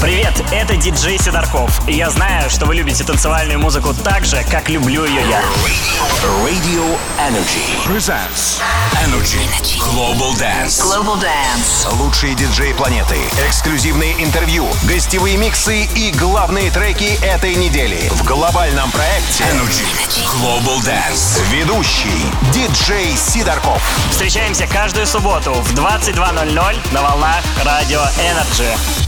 Привет, это диджей Сидорков. И я знаю, что вы любите танцевальную музыку так же, как люблю ее я. Radio Energy presents Energy Global Dance. Global Dance. Лучшие диджеи планеты, эксклюзивные интервью, гостевые миксы и главные треки этой недели в глобальном проекте Energy Global Dance. Ведущий диджей Сидорков. Встречаемся каждую субботу в 22.00 на волнах Радио Energy.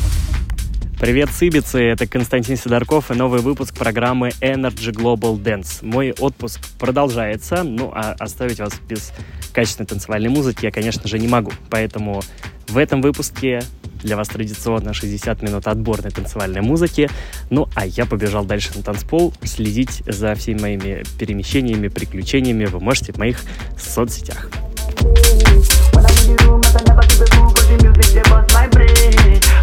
Привет, Сибицы! Это Константин Сидорков и новый выпуск программы Energy Global Dance. Мой отпуск продолжается, ну а оставить вас без качественной танцевальной музыки я, конечно же, не могу. Поэтому в этом выпуске для вас традиционно 60 минут отборной танцевальной музыки. Ну а я побежал дальше на танцпол. Следить за всеми моими перемещениями, приключениями вы можете в моих соцсетях. When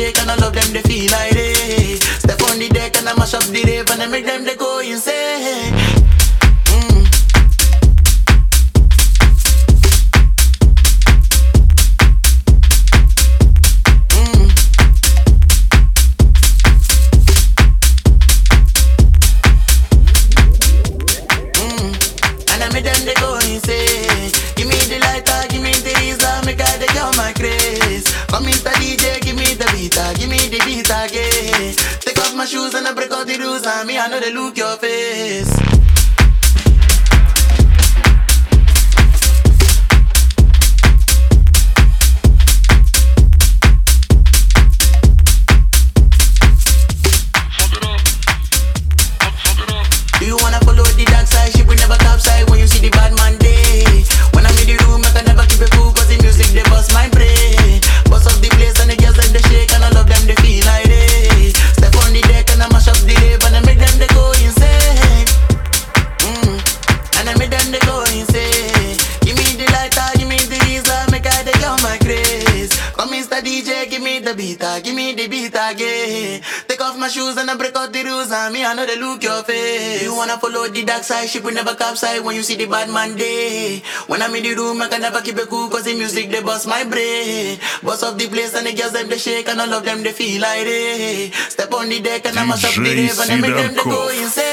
shake and I love them, they feel like they Step on the deck and I mash up the rave and I make them, they go insane. lie when you see the bad man day. When I'm in the room, I can never keep a cool cause the music they bust my brain. Bust off the place and the girls them they shake and all of them they feel like they. Step on the deck and I must up the rave and I make them they go insane.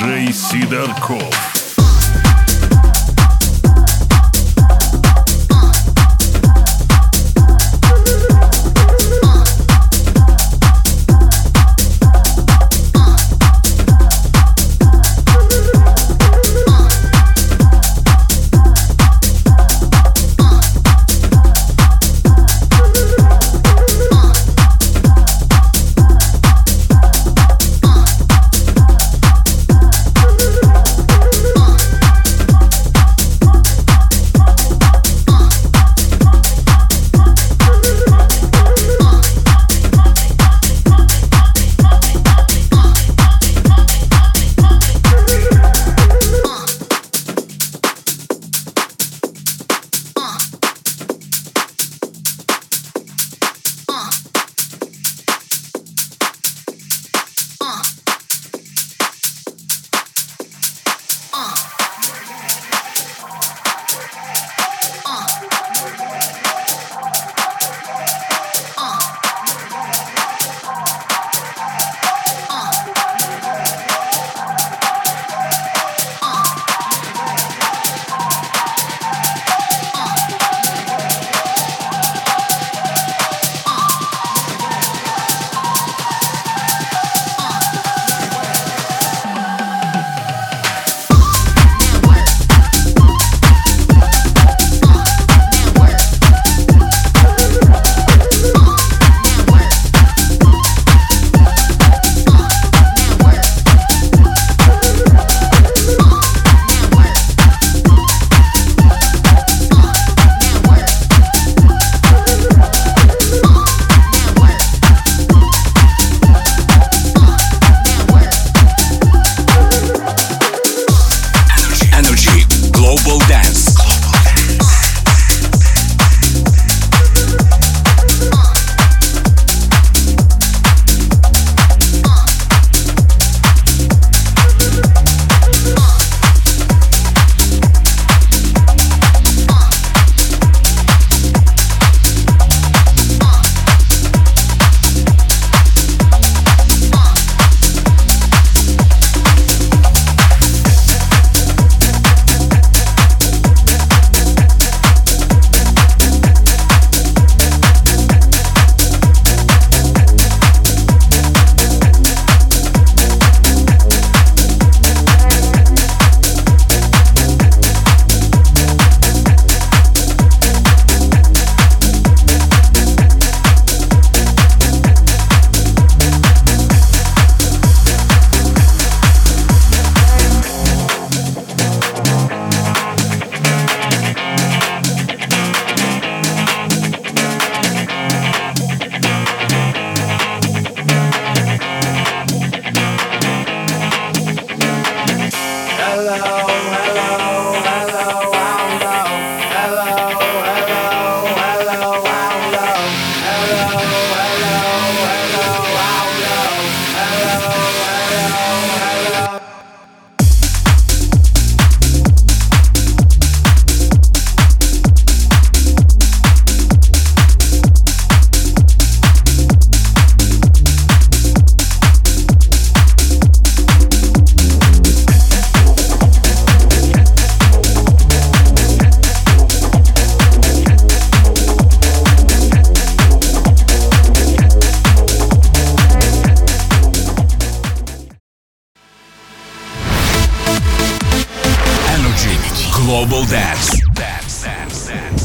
диджей Сидорков.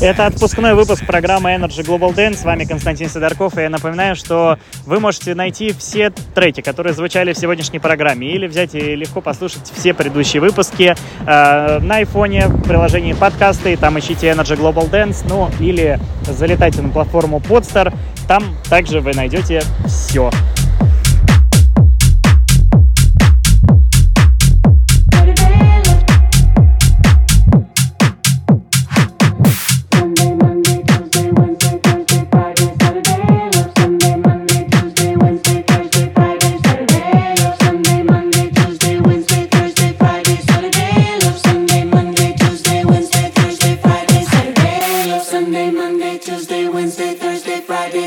Это отпускной выпуск программы Energy Global Dance. С вами Константин Сидорков. И я напоминаю, что вы можете найти все треки, которые звучали в сегодняшней программе. Или взять и легко послушать все предыдущие выпуски э, на айфоне, в приложении подкасты. Там ищите Energy Global Dance. Ну, или залетайте на платформу Podstar. Там также вы найдете все.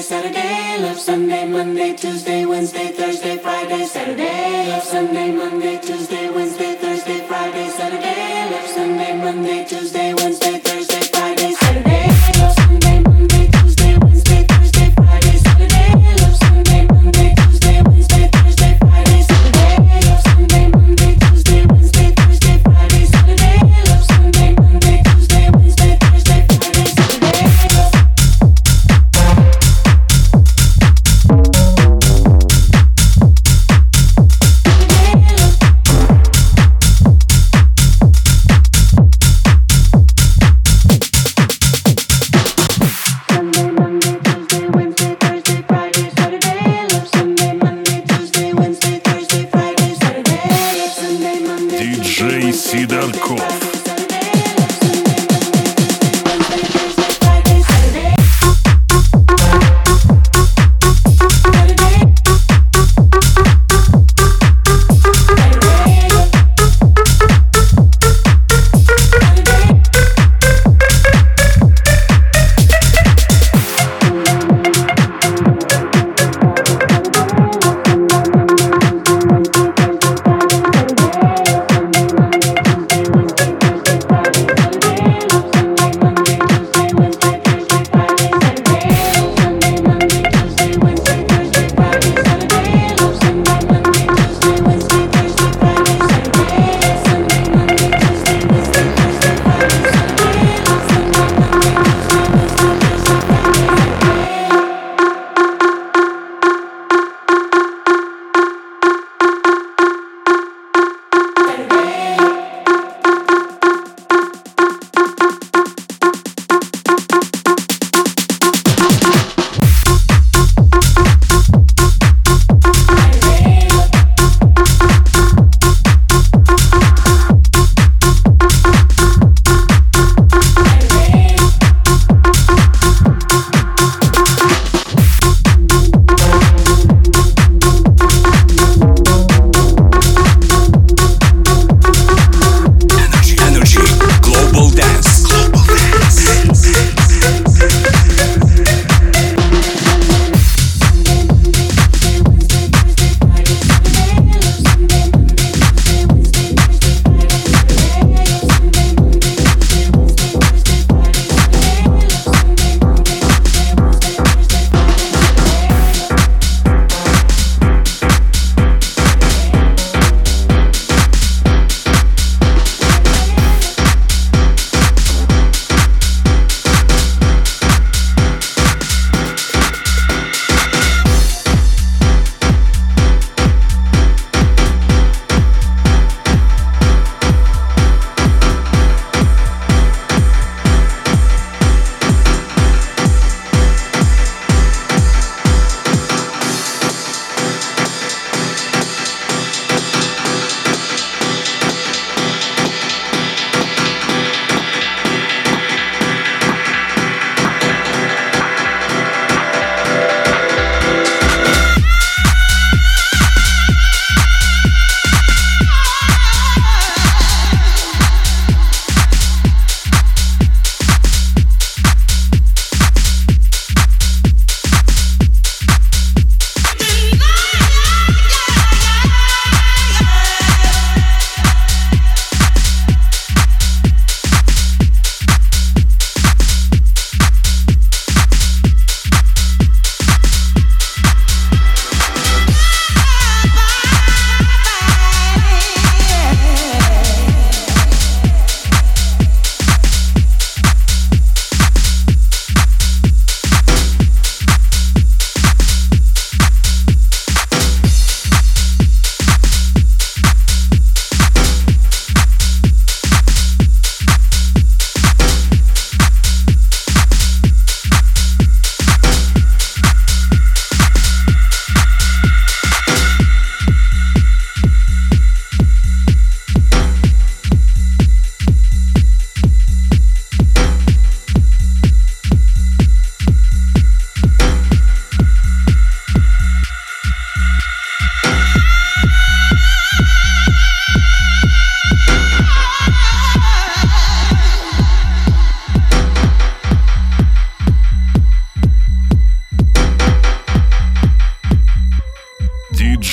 Saturday, love Sunday, Monday, Tuesday, Wednesday, Thursday, Friday, Saturday, love Sunday, Monday, Tuesday, Wednesday, Thursday, Friday, Saturday, love Sunday, Monday, Tuesday.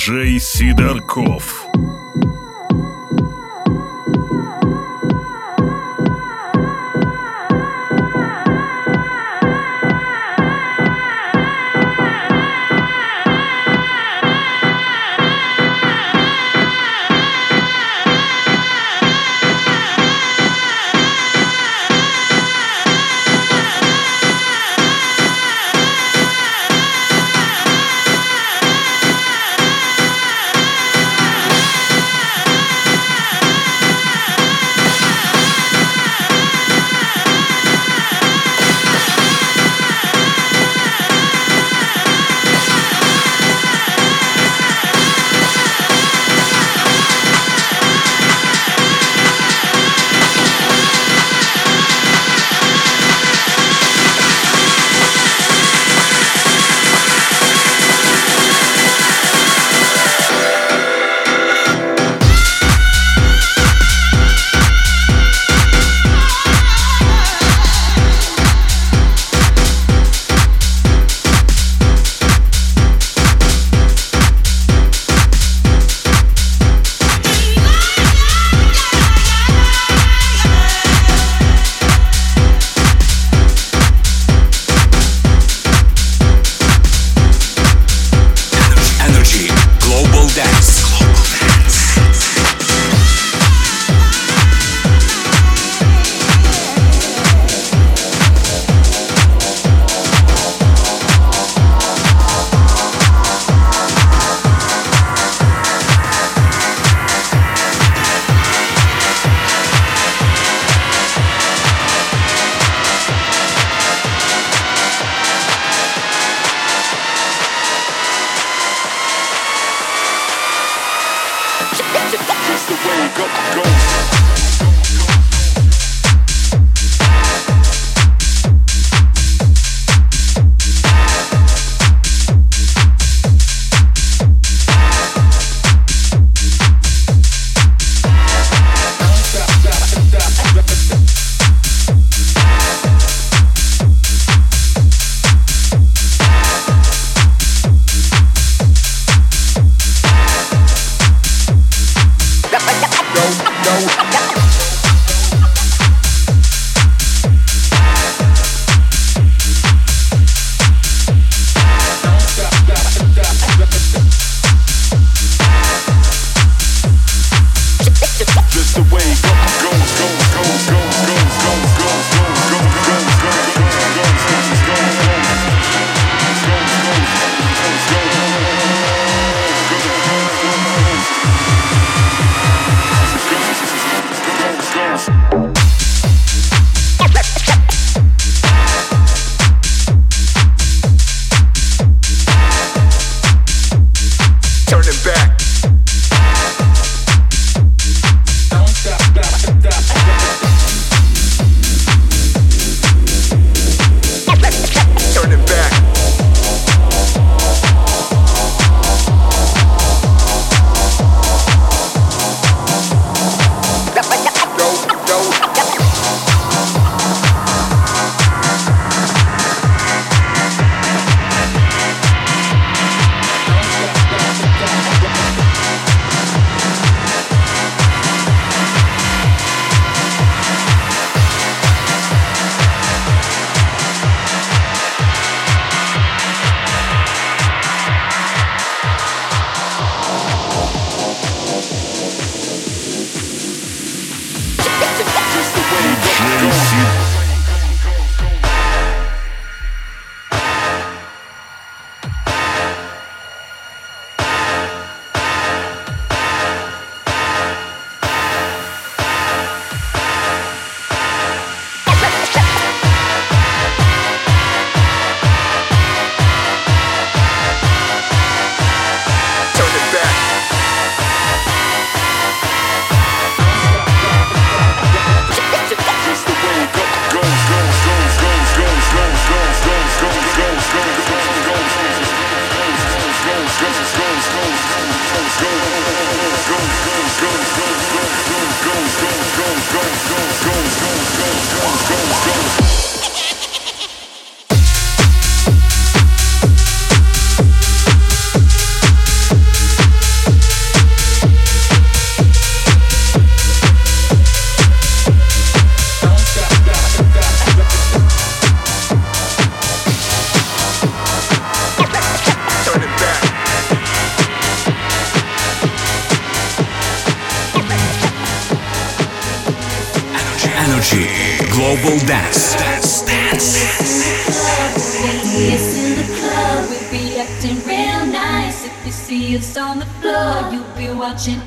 диджей Сидорков.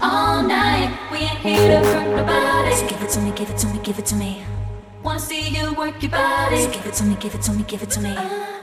All night. We ain't here to hurt nobody. So give it to me, give it to me, give it to me. Wanna see you work your body. So give it to me, give it to me, give it to me. I've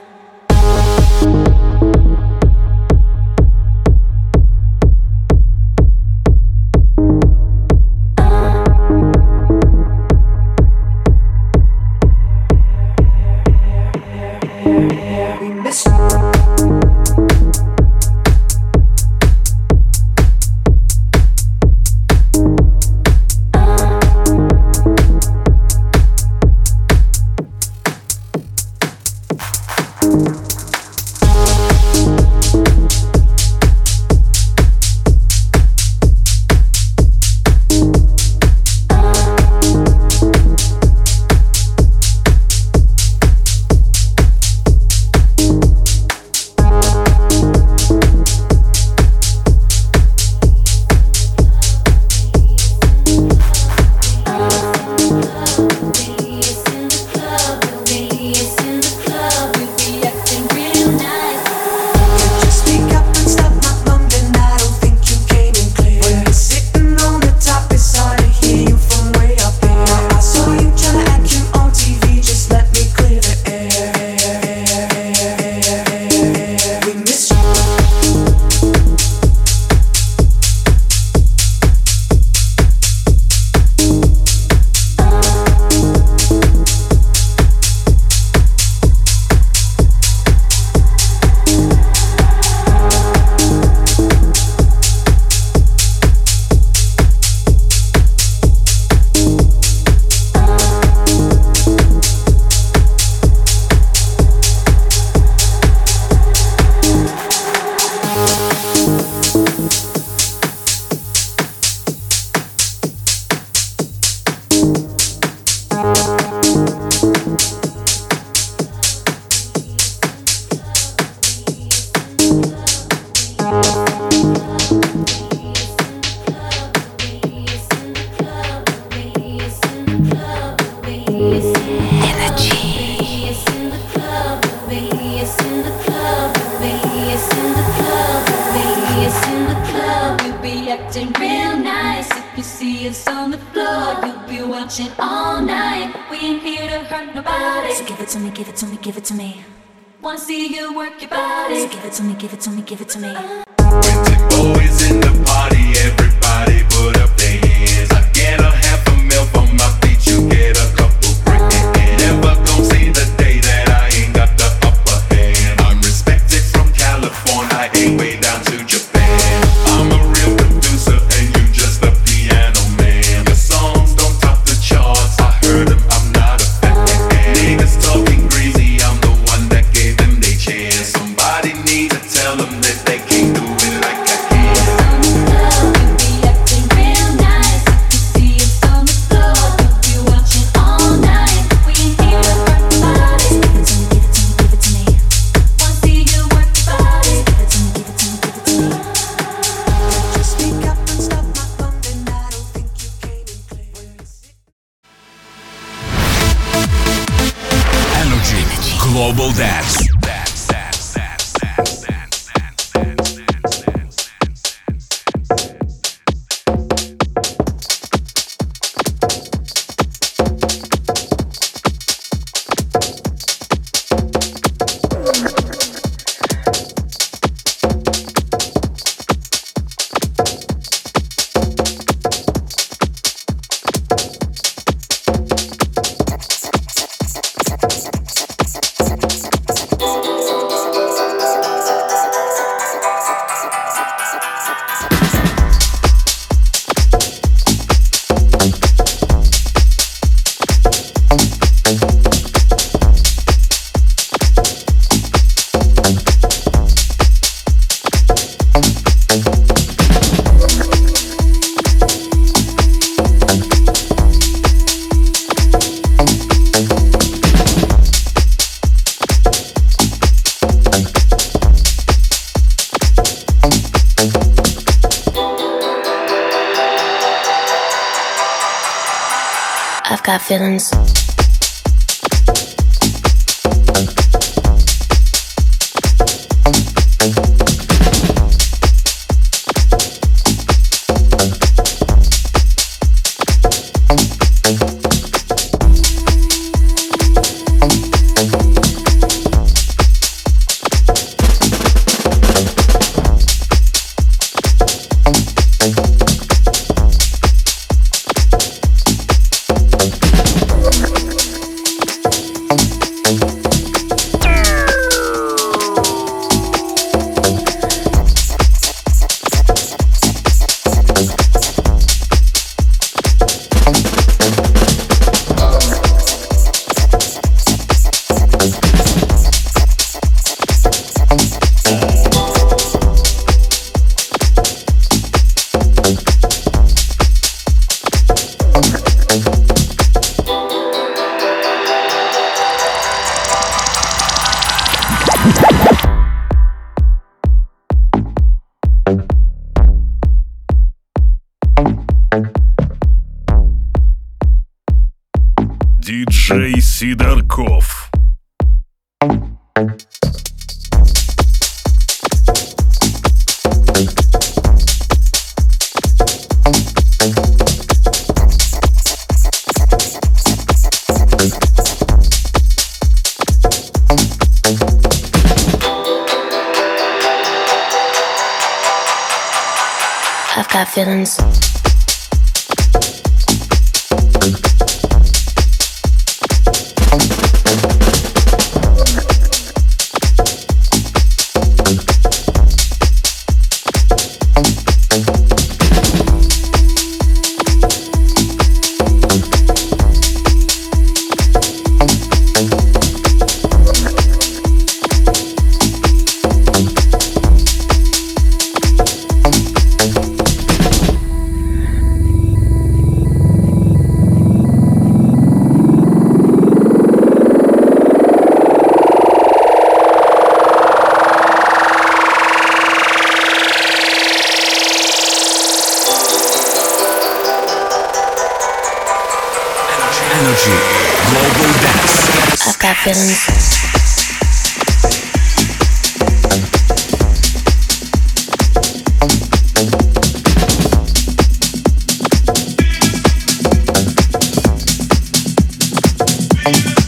Give it to me, give it to me, give it to me. Wanna see you work your body. So give it to me, give it to me, give it to me. With the boys in the party, everybody put up. Feelings. Диджей Сидорков. I've got feelings. Bye.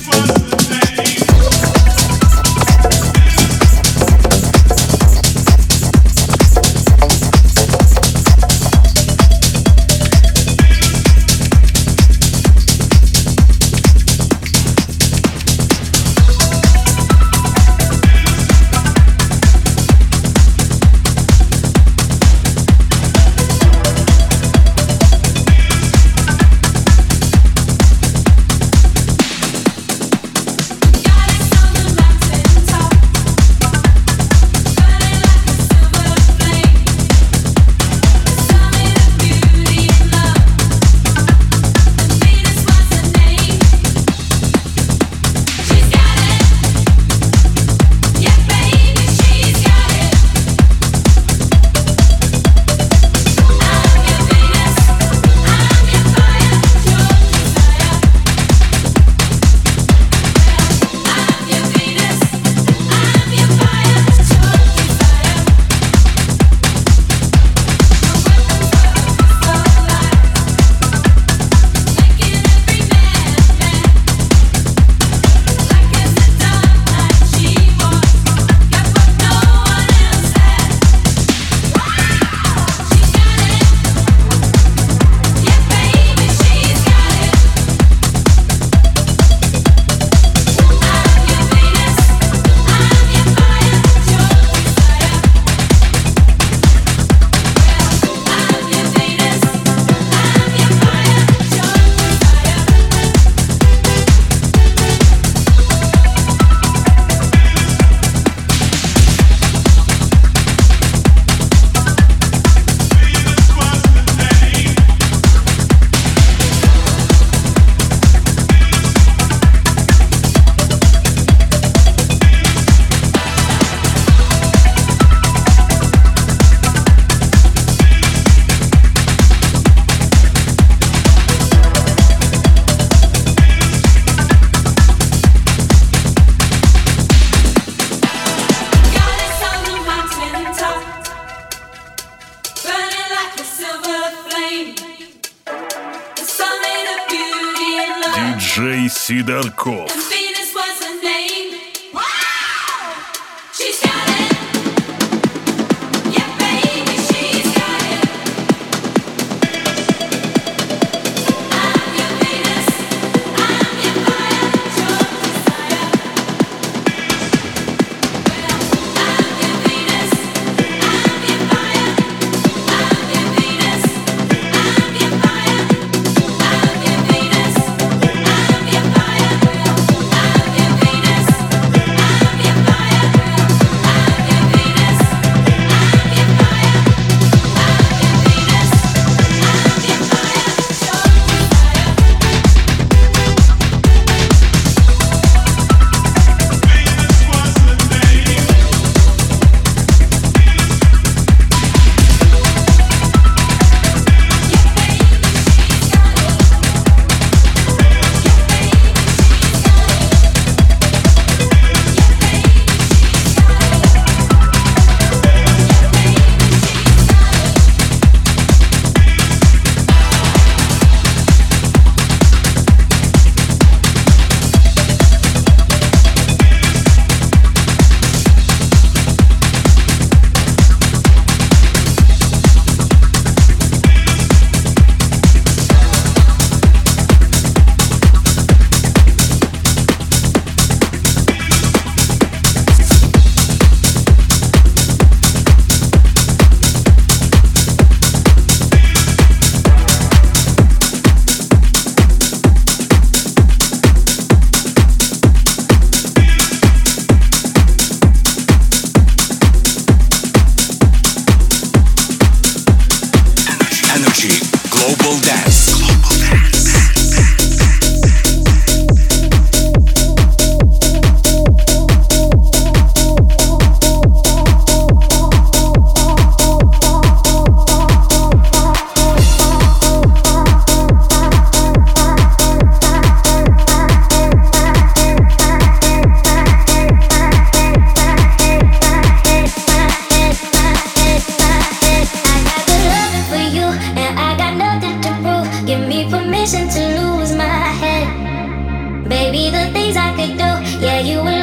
permission to lose my head. Baby, the things I could do, yeah, you would.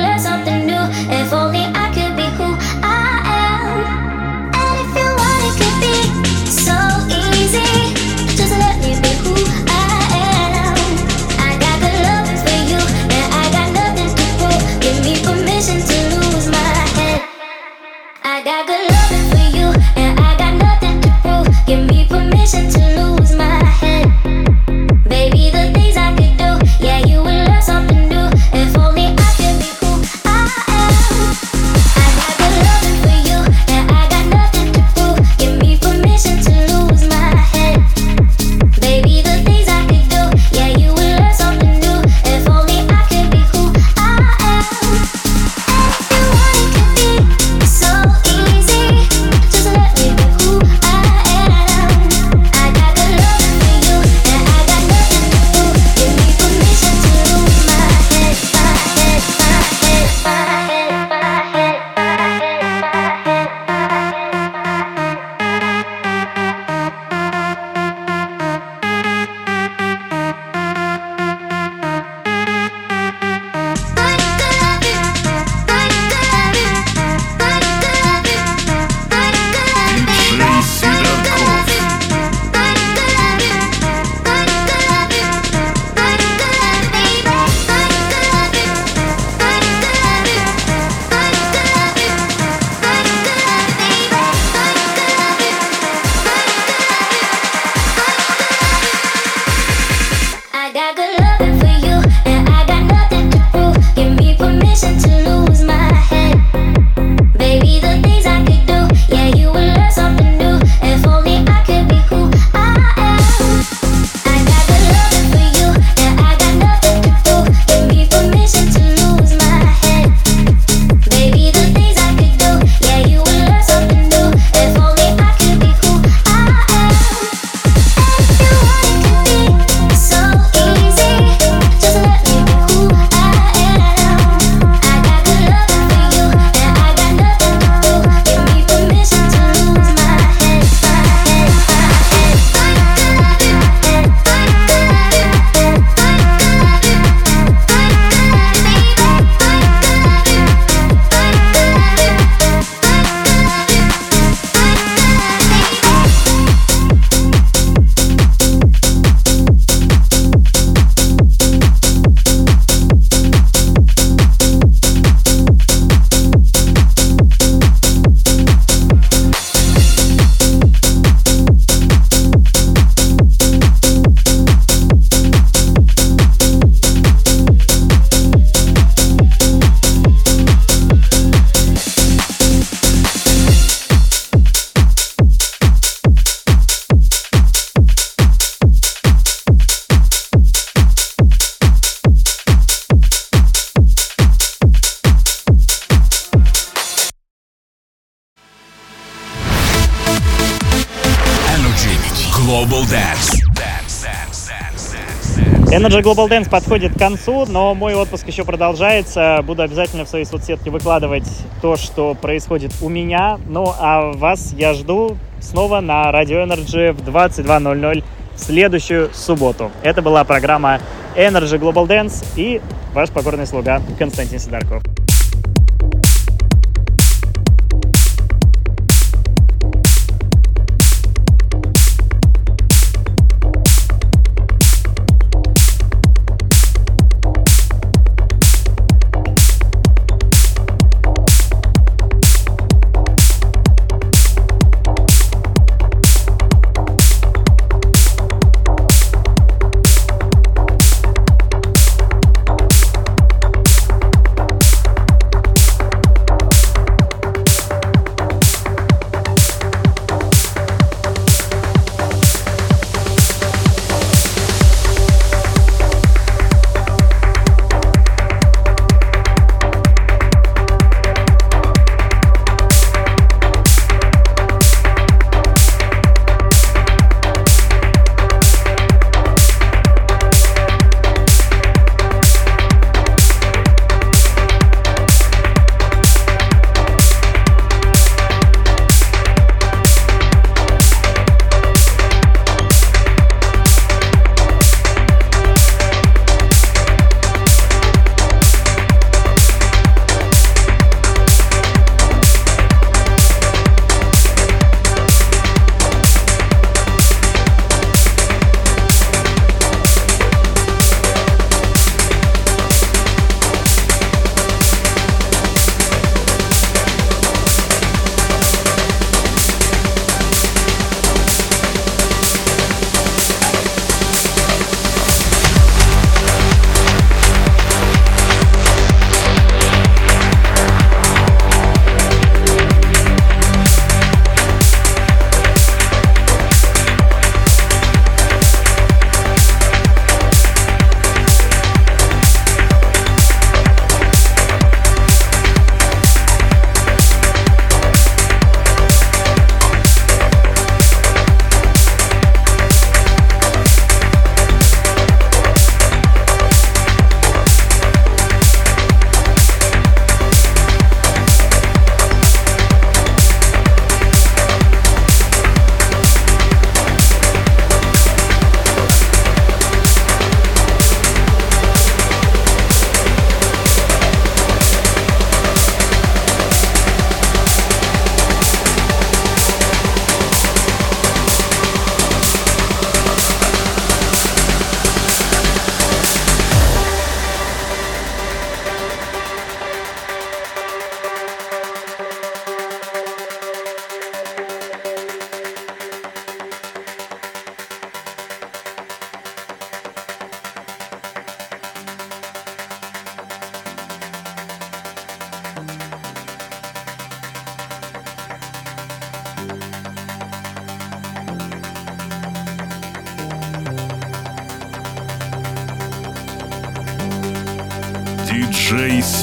Energy Global Dance подходит к концу, но мой отпуск еще продолжается. Буду обязательно в своей соцсетке выкладывать то, что происходит у меня. Ну, а вас я жду снова на Radio Energy в 22.00 в следующую субботу. Это была программа Energy Global Dance и ваш покорный слуга Константин Сидорков.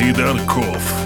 Сидорков.